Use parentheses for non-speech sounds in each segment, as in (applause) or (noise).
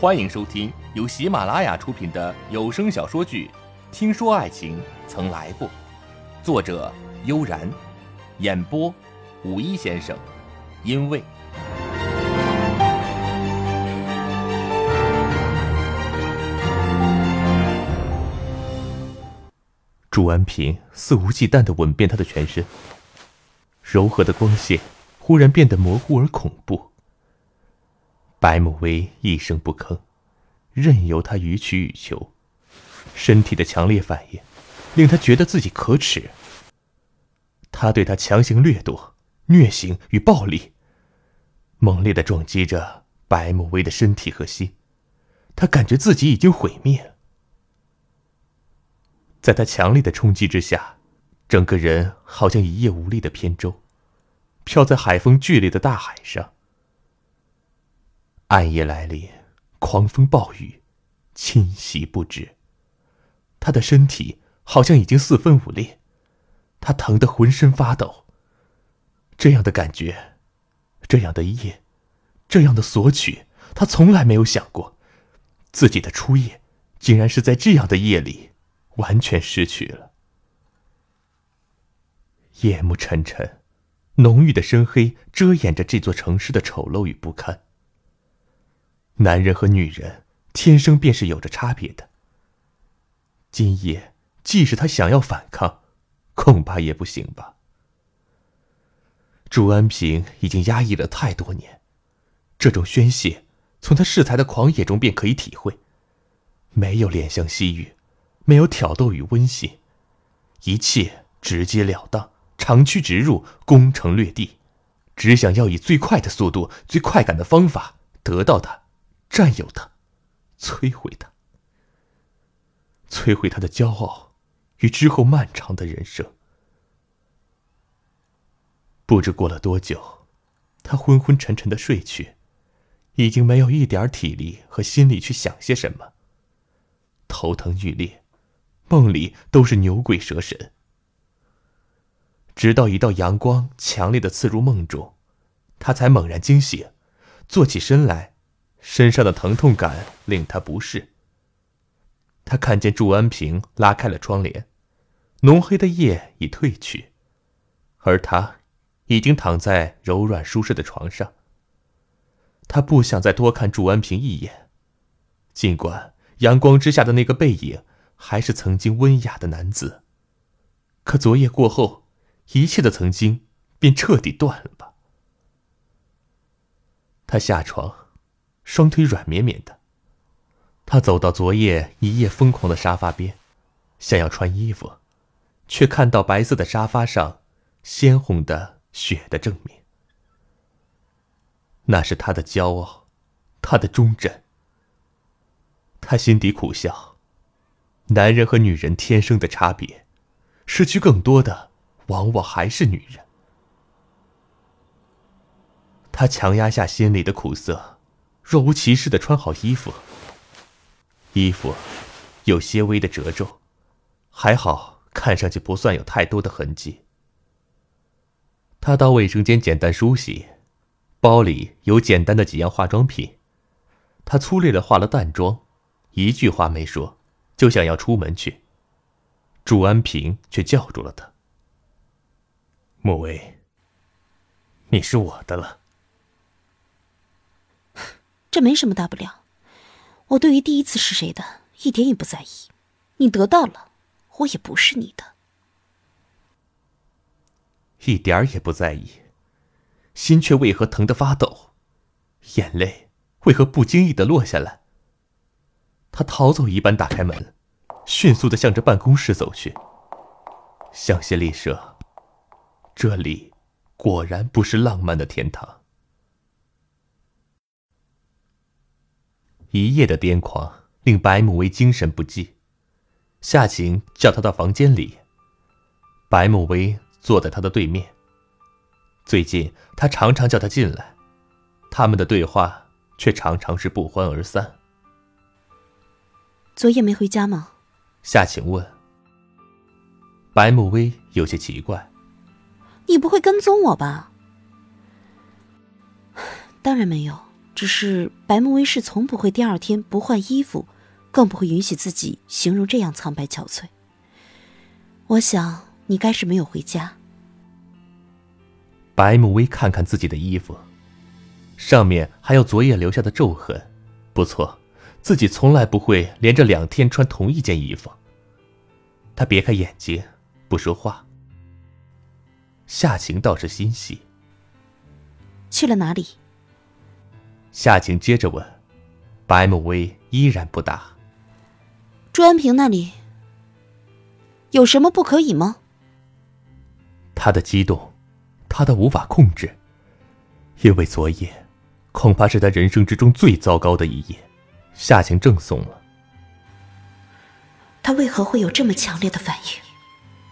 欢迎收听由喜马拉雅出品的有声小说剧《听说爱情曾来过》，作者悠然，演播五一先生，因为朱安平肆无忌惮的吻遍他的全身，柔和的光线忽然变得模糊而恐怖。白慕薇一声不吭，任由他予取予求，身体的强烈反应令他觉得自己可耻。他对他强行掠夺、虐刑与暴力，猛烈的撞击着白慕薇的身体和心，他感觉自己已经毁灭。在他强烈的冲击之下，整个人好像一叶无力的扁舟，飘在海风剧烈的大海上。暗夜来临，狂风暴雨，侵袭不止。他的身体好像已经四分五裂，他疼得浑身发抖。这样的感觉，这样的夜，这样的索取，他从来没有想过，自己的初夜，竟然是在这样的夜里完全失去了。夜幕沉沉，浓郁的深黑遮掩着这座城市的丑陋与不堪。男人和女人天生便是有着差别的。今夜，即使他想要反抗，恐怕也不行吧。朱安平已经压抑了太多年，这种宣泄，从他恃才的狂野中便可以体会。没有怜香惜玉，没有挑逗与温馨，一切直截了当，长驱直入，攻城略地，只想要以最快的速度、最快感的方法得到他。占有他，摧毁他，摧毁他的骄傲与之后漫长的人生。不知过了多久，他昏昏沉沉的睡去，已经没有一点体力和心力去想些什么。头疼欲裂，梦里都是牛鬼蛇神。直到一道阳光强烈的刺入梦中，他才猛然惊醒，坐起身来。身上的疼痛感令他不适。他看见祝安平拉开了窗帘，浓黑的夜已褪去，而他已经躺在柔软舒适的床上。他不想再多看祝安平一眼，尽管阳光之下的那个背影还是曾经温雅的男子，可昨夜过后，一切的曾经便彻底断了吧。他下床。双腿软绵绵的，他走到昨夜一夜疯狂的沙发边，想要穿衣服，却看到白色的沙发上鲜红的血的证明。那是他的骄傲，他的忠贞。他心底苦笑，男人和女人天生的差别，失去更多的往往还是女人。他强压下心里的苦涩。若无其事的穿好衣服，衣服有些微的褶皱，还好看上去不算有太多的痕迹。他到卫生间简单梳洗，包里有简单的几样化妆品，他粗略的化了淡妆，一句话没说，就想要出门去。祝安平却叫住了他：“莫薇，你是我的了。”这没什么大不了，我对于第一次是谁的一点也不在意。你得到了，我也不是你的，一点儿也不在意，心却为何疼得发抖，眼泪为何不经意的落下来？他逃走一般打开门，迅速的向着办公室走去。香榭丽舍，这里果然不是浪漫的天堂。一夜的癫狂令白慕薇精神不济，夏晴叫他到房间里。白慕薇坐在他的对面。最近他常常叫他进来，他们的对话却常常是不欢而散。昨夜没回家吗？夏晴问。白慕薇有些奇怪：“你不会跟踪我吧？” (sighs) 当然没有。只是白慕薇是从不会第二天不换衣服，更不会允许自己形容这样苍白憔悴。我想你该是没有回家。白慕薇看看自己的衣服，上面还有昨夜留下的皱痕。不错，自己从来不会连着两天穿同一件衣服。他别开眼睛，不说话。夏晴倒是欣喜。去了哪里？夏晴接着问。白慕薇依然不答。朱安平那里有什么不可以吗？他的激动。他的无法控制，因为昨夜，恐怕是他人生之中最糟糕的一夜。夏晴正怂了。他为何会有这么强烈的反应？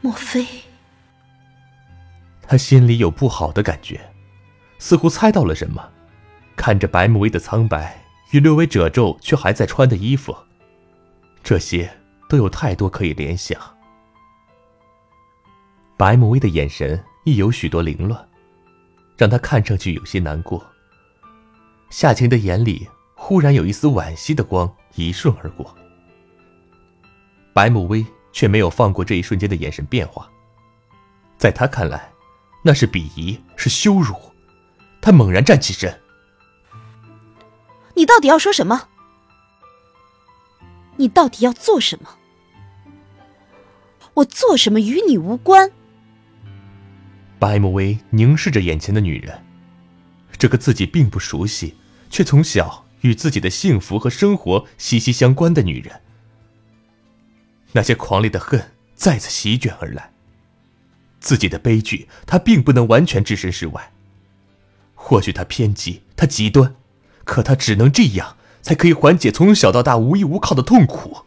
莫非？他心里有不好的感觉，似乎猜到了什么。看着白慕薇的苍白与略微褶皱却还在穿的衣服，这些都有太多可以联想。白慕薇的眼神。亦有许多凌乱，让他看上去有些难过。夏晴的眼里忽然有一丝惋惜的光一瞬而过，白慕薇却没有放过这一瞬间的眼神变化，在他看来，那是鄙夷，是羞辱。他猛然站起身：“你到底要说什么？你到底要做什么？我做什么与你无关。”白慕薇凝视着眼前的女人，这个自己并不熟悉，却从小与自己的幸福和生活息息相关的女人。那些狂烈的恨再次席卷而来。自己的悲剧，他并不能完全置身事外。或许他偏激，他极端，可他只能这样，才可以缓解从小到大无依无靠的痛苦。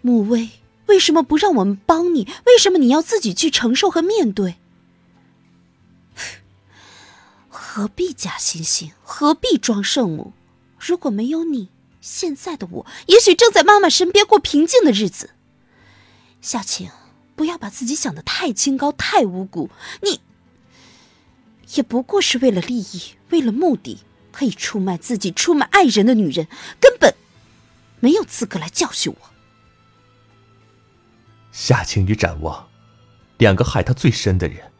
慕薇。为什么不让我们帮你？为什么你要自己去承受和面对？(sighs) 何必假惺惺？何必装圣母？如果没有你，现在的我也许正在妈妈身边过平静的日子。夏晴，不要把自己想的太清高、太无辜。你也不过是为了利益、为了目的，可以出卖自己、出卖爱人的女人，根本没有资格来教训我。夏晴与展望，两个害他最深的人，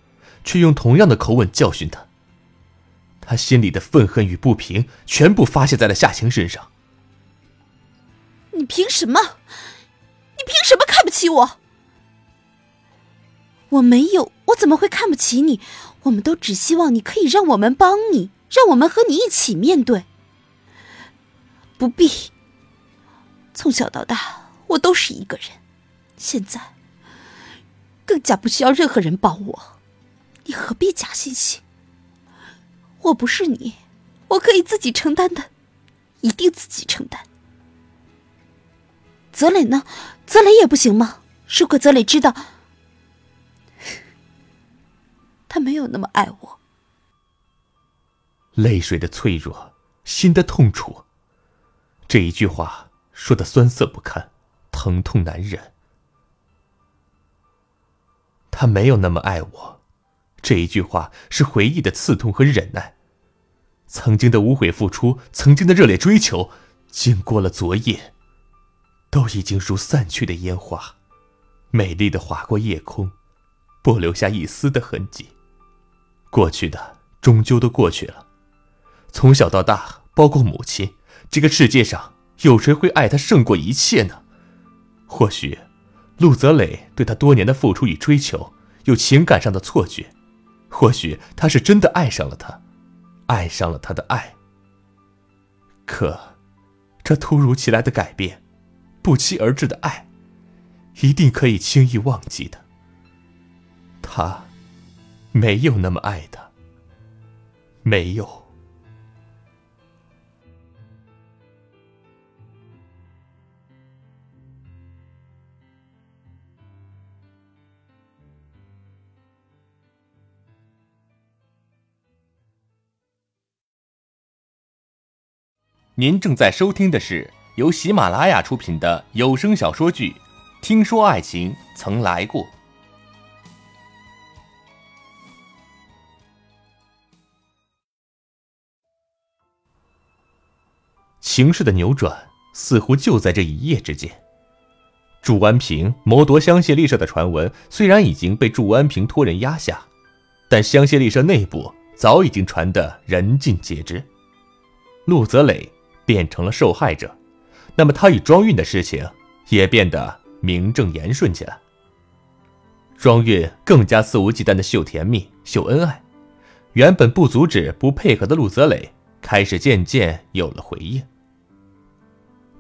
却用同样的口吻教训他。他心里的愤恨与不平全部发泄在了夏晴身上。你凭什么？你凭什么看不起我？我没有，我怎么会看不起你？我们都只希望你可以让我们帮你，让我们和你一起面对。不必。从小到大，我都是一个人。现在更加不需要任何人帮我，你何必假惺惺？我不是你，我可以自己承担的，一定自己承担。泽磊呢？泽磊也不行吗？如果泽磊知道，(laughs) 他没有那么爱我。泪水的脆弱，心的痛楚，这一句话说的酸涩不堪，疼痛难忍。他没有那么爱我，这一句话是回忆的刺痛和忍耐。曾经的无悔付出，曾经的热烈追求，经过了昨夜，都已经如散去的烟花，美丽的划过夜空，不留下一丝的痕迹。过去的终究都过去了。从小到大，包括母亲，这个世界上有谁会爱他胜过一切呢？或许。陆泽磊对他多年的付出与追求，有情感上的错觉，或许他是真的爱上了他，爱上了他的爱。可，这突如其来的改变，不期而至的爱，一定可以轻易忘记的。他，没有那么爱他，没有。您正在收听的是由喜马拉雅出品的有声小说剧《听说爱情曾来过》。形势的扭转似乎就在这一夜之间。祝安平谋夺香榭丽舍的传闻虽然已经被祝安平托人压下，但香榭丽舍内部早已经传得人尽皆知。陆泽磊变成了受害者，那么他与庄韵的事情也变得名正言顺起来。庄韵更加肆无忌惮的秀甜蜜、秀恩爱，原本不阻止、不配合的陆泽磊开始渐渐有了回应。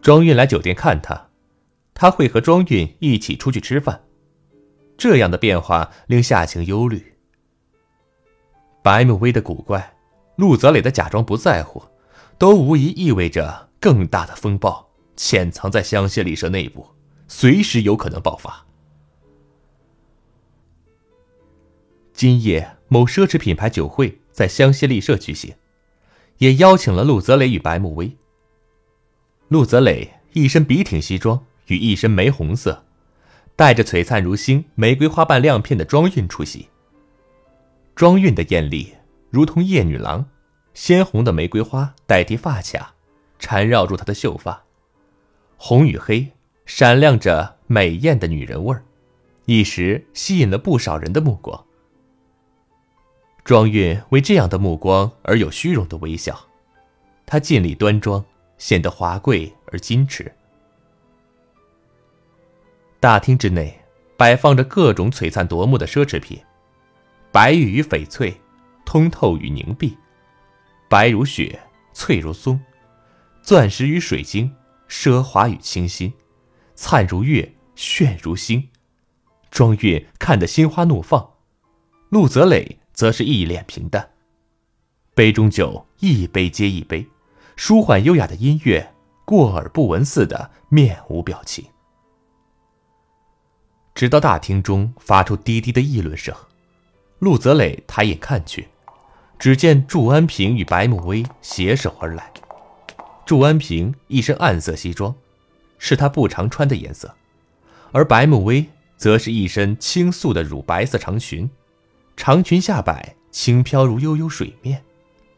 庄韵来酒店看他。他会和庄韵一起出去吃饭，这样的变化令夏晴忧虑。白慕薇的古怪，陆泽磊的假装不在乎，都无疑意味着更大的风暴潜藏在香榭丽舍内部，随时有可能爆发。今夜某奢侈品牌酒会在香榭丽舍举行，也邀请了陆泽磊与白慕薇。陆泽磊一身笔挺西装。与一身玫红色、带着璀璨如星玫瑰花瓣亮片的庄韵出席。庄韵的艳丽如同夜女郎，鲜红的玫瑰花代替发卡，缠绕住她的秀发，红与黑闪亮着美艳的女人味儿，一时吸引了不少人的目光。庄韵为这样的目光而有虚荣的微笑，她尽力端庄，显得华贵而矜持。大厅之内摆放着各种璀璨夺目的奢侈品，白玉与翡翠，通透与凝碧，白如雪，翠如松，钻石与水晶，奢华与清新，灿如月，炫如星。庄韵看得心花怒放，陆泽磊则是一脸平淡。杯中酒一杯接一杯，舒缓优雅的音乐过耳不闻似的，面无表情。直到大厅中发出低低的议论声，陆泽磊抬眼看去，只见祝安平与白慕薇携手而来。祝安平一身暗色西装，是他不常穿的颜色，而白慕薇则是一身青素的乳白色长裙，长裙下摆轻飘如悠悠水面，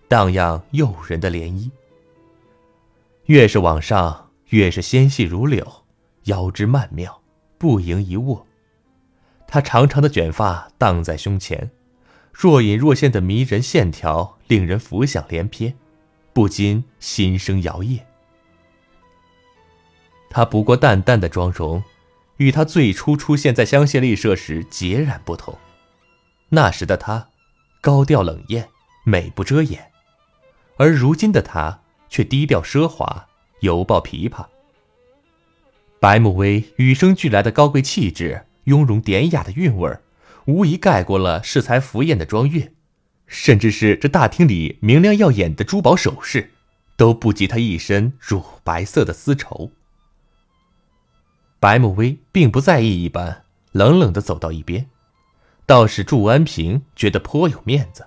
荡漾诱人的涟漪。越是往上，越是纤细如柳，腰肢曼妙。不盈一握，她长长的卷发荡在胸前，若隐若现的迷人线条令人浮想联翩，不禁心生摇曳。她不过淡淡的妆容，与她最初出现在香榭丽舍时截然不同。那时的她，高调冷艳，美不遮掩，而如今的她却低调奢华，犹抱琵琶。白慕薇与生俱来的高贵气质、雍容典雅的韵味儿，无疑盖过了恃才浮艳的庄月，甚至是这大厅里明亮耀眼的珠宝首饰，都不及她一身乳白色的丝绸。白慕薇并不在意一般，冷冷的走到一边，倒是祝安平觉得颇有面子，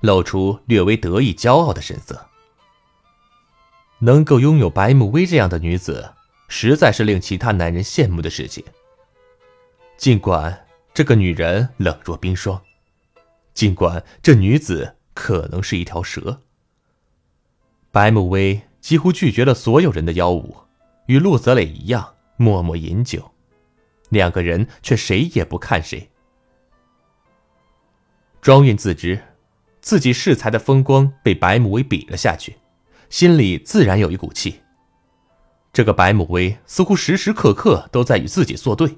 露出略微得意骄傲的神色。能够拥有白慕薇这样的女子。实在是令其他男人羡慕的事情。尽管这个女人冷若冰霜，尽管这女子可能是一条蛇，白慕薇几乎拒绝了所有人的邀舞，与陆泽磊一样默默饮酒，两个人却谁也不看谁。庄韵自知自己恃才的风光被白慕薇比了下去，心里自然有一股气。这个白慕薇似乎时时刻刻都在与自己作对。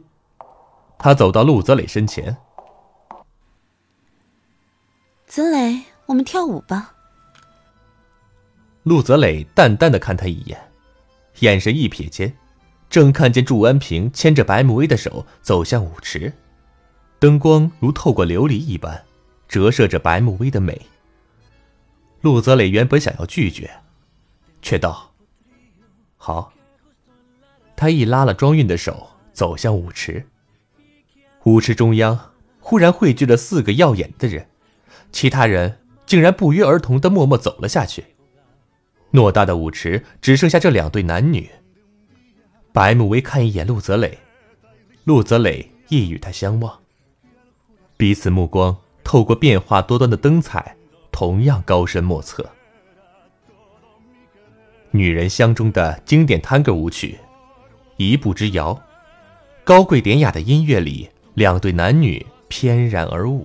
他走到陆泽磊身前：“泽磊，我们跳舞吧。”陆泽磊淡淡的看他一眼，眼神一瞥间，正看见祝安平牵着白慕薇的手走向舞池，灯光如透过琉璃一般，折射着白慕薇的美。陆泽磊原本想要拒绝，却道：“好。”他一拉了庄韵的手，走向舞池。舞池中央忽然汇聚了四个耀眼的人，其他人竟然不约而同的默默走了下去。偌大的舞池只剩下这两对男女。白慕薇看一眼陆泽磊，陆泽磊亦与他相望。彼此目光透过变化多端的灯彩，同样高深莫测。女人香中的经典探戈舞曲，一步之遥，高贵典雅的音乐里，两对男女翩然而舞。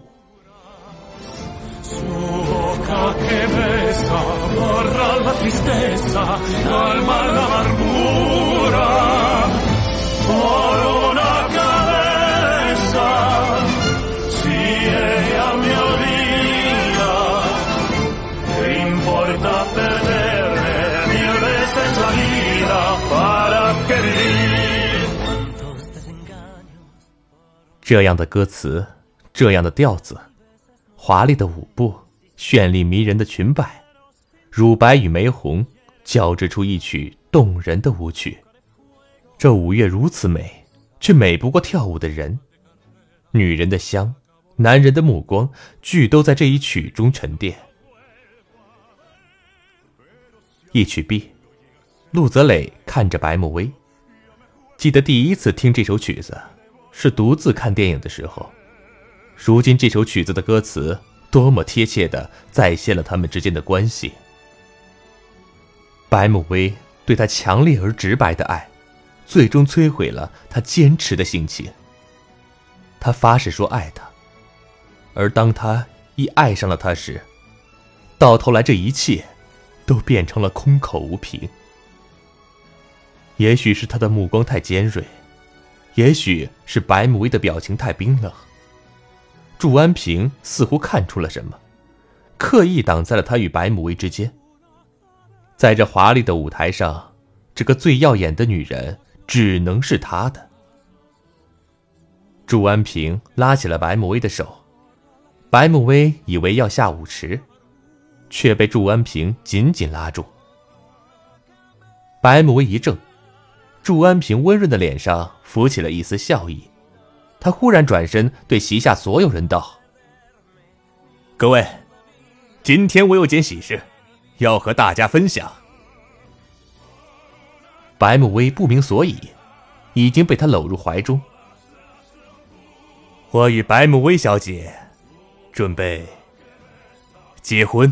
这样的歌词，这样的调子，华丽的舞步，绚丽迷人的裙摆，乳白与玫红交织出一曲动人的舞曲。这舞乐如此美，却美不过跳舞的人。女人的香，男人的目光，俱都在这一曲中沉淀。一曲毕，陆泽磊看着白慕薇，记得第一次听这首曲子。是独自看电影的时候，如今这首曲子的歌词多么贴切的再现了他们之间的关系。白慕薇对他强烈而直白的爱，最终摧毁了他坚持的心情。他发誓说爱他，而当他一爱上了他时，到头来这一切，都变成了空口无凭。也许是他的目光太尖锐。也许是白慕薇的表情太冰冷，祝安平似乎看出了什么，刻意挡在了他与白慕薇之间。在这华丽的舞台上，这个最耀眼的女人只能是他的。祝安平拉起了白慕薇的手，白慕薇以为要下舞池，却被祝安平紧紧拉住。白慕薇一怔。祝安平温润的脸上浮起了一丝笑意，他忽然转身对席下所有人道：“各位，今天我有件喜事，要和大家分享。”白慕薇不明所以，已经被他搂入怀中。我与白慕薇小姐准备结婚。